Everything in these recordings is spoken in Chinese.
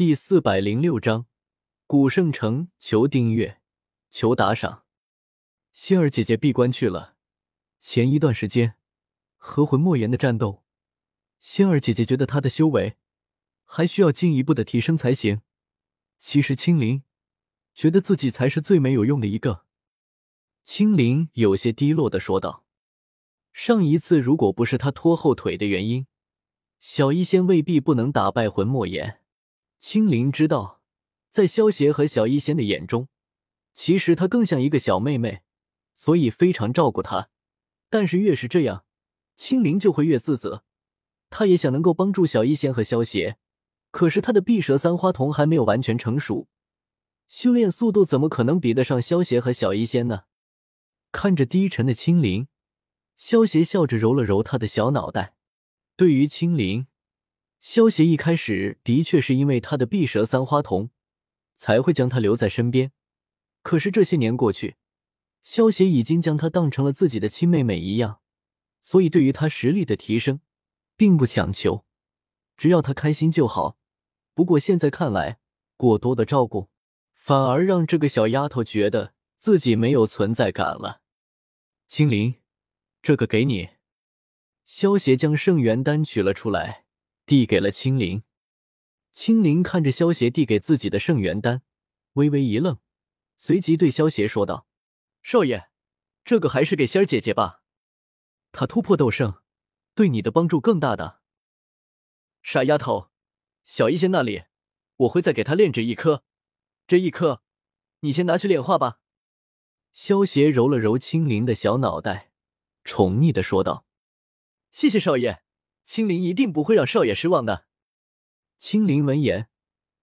第四百零六章，古圣城，求订阅，求打赏。仙儿姐姐闭关去了。前一段时间和魂莫言的战斗，仙儿姐姐觉得她的修为还需要进一步的提升才行。其实青灵觉得自己才是最没有用的一个。青灵有些低落的说道：“上一次如果不是他拖后腿的原因，小医仙未必不能打败魂莫言。”青灵知道，在萧邪和小医仙的眼中，其实她更像一个小妹妹，所以非常照顾她。但是越是这样，青灵就会越自责。她也想能够帮助小医仙和萧邪，可是她的碧蛇三花瞳还没有完全成熟，修炼速度怎么可能比得上萧邪和小医仙呢？看着低沉的青灵，萧邪笑着揉了揉他的小脑袋。对于青灵。萧协一开始的确是因为他的碧蛇三花瞳，才会将他留在身边。可是这些年过去，萧协已经将他当成了自己的亲妹妹一样，所以对于他实力的提升，并不强求，只要他开心就好。不过现在看来，过多的照顾，反而让这个小丫头觉得自己没有存在感了。青灵，这个给你。萧协将圣元丹取了出来。递给了青灵，青灵看着萧协递给自己的圣元丹，微微一愣，随即对萧协说道：“少爷，这个还是给仙儿姐姐吧，她突破斗圣，对你的帮助更大的。”傻丫头，小医仙那里，我会再给她炼制一颗，这一颗，你先拿去炼化吧。”萧协揉了揉青灵的小脑袋，宠溺的说道：“谢谢少爷。”青灵一定不会让少爷失望的。青灵闻言，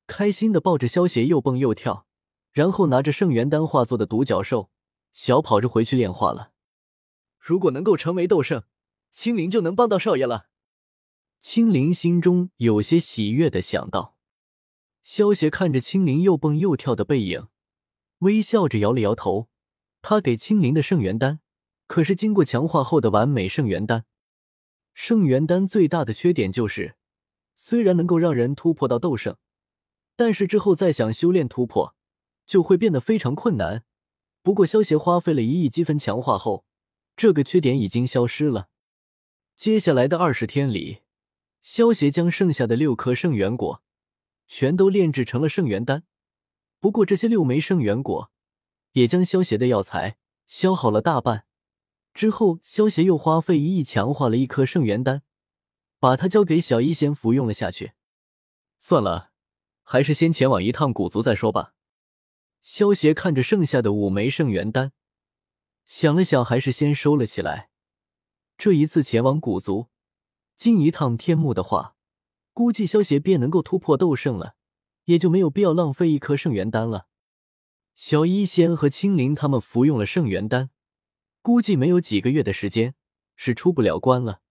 开心的抱着萧协又蹦又跳，然后拿着圣元丹化作的独角兽，小跑着回去炼化了。如果能够成为斗圣，青灵就能帮到少爷了。青灵心中有些喜悦的想到。萧协看着青灵又蹦又跳的背影，微笑着摇了摇头。他给青灵的圣元丹，可是经过强化后的完美圣元丹。圣元丹最大的缺点就是，虽然能够让人突破到斗圣，但是之后再想修炼突破，就会变得非常困难。不过萧协花费了一亿积分强化后，这个缺点已经消失了。接下来的二十天里，萧协将剩下的六颗圣元果，全都炼制成了圣元丹。不过这些六枚圣元果，也将萧协的药材消耗了大半。之后，萧协又花费一亿强化了一颗圣元丹，把它交给小医仙服用了下去。算了，还是先前往一趟古族再说吧。萧协看着剩下的五枚圣元丹，想了想，还是先收了起来。这一次前往古族，进一趟天幕的话，估计萧协便能够突破斗圣了，也就没有必要浪费一颗圣元丹了。小医仙和青灵他们服用了圣元丹。估计没有几个月的时间是出不了关了，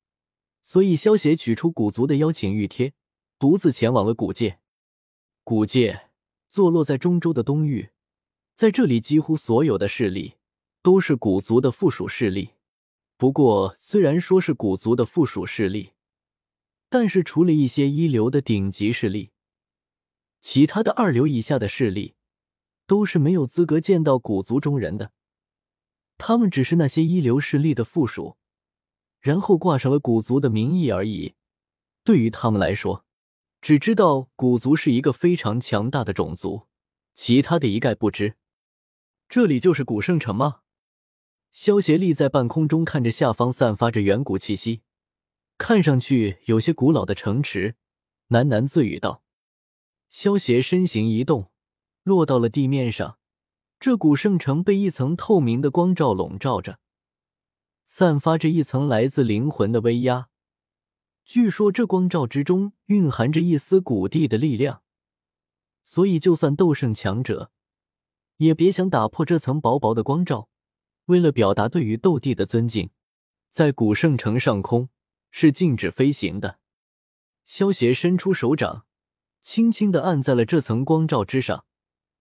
所以萧协取出古族的邀请玉贴，独自前往了古界。古界坐落在中州的东域，在这里几乎所有的势力都是古族的附属势力。不过，虽然说是古族的附属势力，但是除了一些一流的顶级势力，其他的二流以下的势力都是没有资格见到古族中人的。他们只是那些一流势力的附属，然后挂上了古族的名义而已。对于他们来说，只知道古族是一个非常强大的种族，其他的一概不知。这里就是古圣城吗？萧协立在半空中，看着下方散发着远古气息，看上去有些古老的城池，喃喃自语道：“萧协身形一动，落到了地面上。”这古圣城被一层透明的光照笼罩着，散发着一层来自灵魂的威压。据说这光照之中蕴含着一丝古地的力量，所以就算斗圣强者，也别想打破这层薄薄的光照。为了表达对于斗帝的尊敬，在古圣城上空是禁止飞行的。萧协伸出手掌，轻轻的按在了这层光照之上。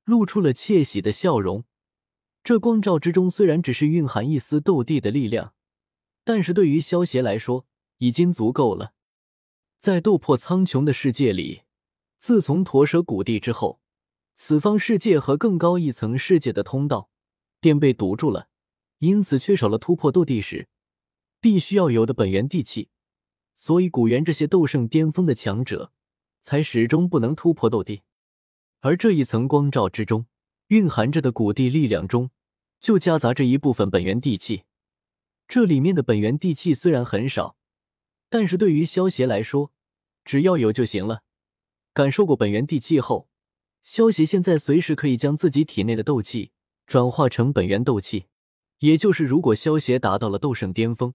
露出了窃喜的笑容。这光照之中虽然只是蕴含一丝斗帝的力量，但是对于萧协来说已经足够了。在斗破苍穹的世界里，自从驼蛇谷地之后，此方世界和更高一层世界的通道便被堵住了，因此缺少了突破斗帝时必须要有的本源地气，所以古猿这些斗圣巅峰的强者才始终不能突破斗帝。而这一层光照之中蕴含着的古地力量中，就夹杂着一部分本源地气。这里面的本源地气虽然很少，但是对于萧协来说，只要有就行了。感受过本源地气后，萧协现在随时可以将自己体内的斗气转化成本源斗气，也就是如果萧协达到了斗圣巅峰，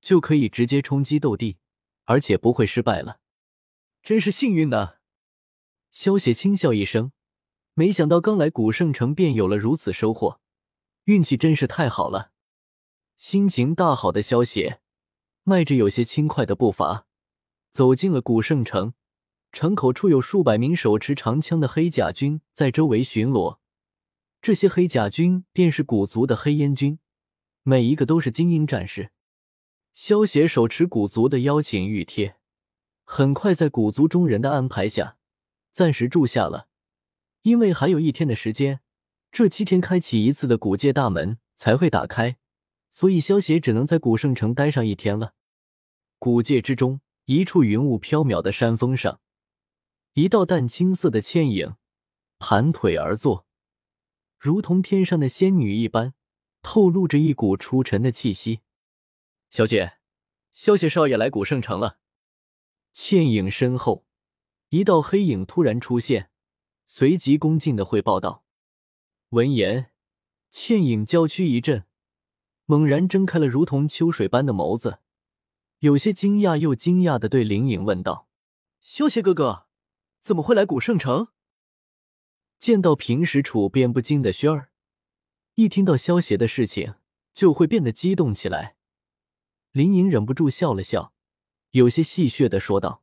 就可以直接冲击斗帝，而且不会失败了。真是幸运呢！萧协轻笑一声，没想到刚来古圣城便有了如此收获，运气真是太好了。心情大好的萧协，迈着有些轻快的步伐，走进了古圣城。城口处有数百名手持长枪的黑甲军在周围巡逻，这些黑甲军便是古族的黑烟军，每一个都是精英战士。萧协手持古族的邀请玉贴，很快在古族中人的安排下。暂时住下了，因为还有一天的时间，这七天开启一次的古界大门才会打开，所以萧协只能在古圣城待上一天了。古界之中，一处云雾飘渺的山峰上，一道淡青色的倩影盘腿而坐，如同天上的仙女一般，透露着一股出尘的气息。小姐，萧协少爷来古圣城了。倩影身后。一道黑影突然出现，随即恭敬的汇报道。闻言，倩影娇躯一震，猛然睁开了如同秋水般的眸子，有些惊讶又惊讶的对林颖问道：“萧邪哥哥，怎么会来古圣城？”见到平时处变不惊的轩儿，一听到萧邪的事情，就会变得激动起来。林颖忍不住笑了笑，有些戏谑的说道。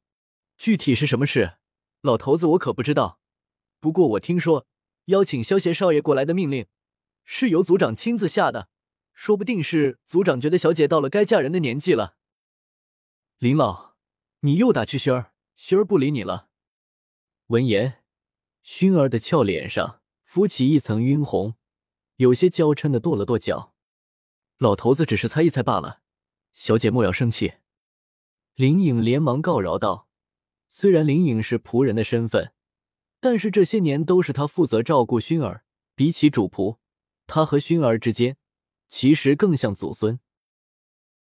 具体是什么事，老头子我可不知道。不过我听说，邀请萧协少爷过来的命令，是由族长亲自下的。说不定是族长觉得小姐到了该嫁人的年纪了。林老，你又打趣熏儿，熏儿不理你了。闻言，熏儿的俏脸上浮起一层晕红，有些娇嗔的跺了跺脚。老头子只是猜一猜罢了，小姐莫要生气。林颖连忙告饶道。虽然林颖是仆人的身份，但是这些年都是他负责照顾熏儿。比起主仆，他和熏儿之间其实更像祖孙。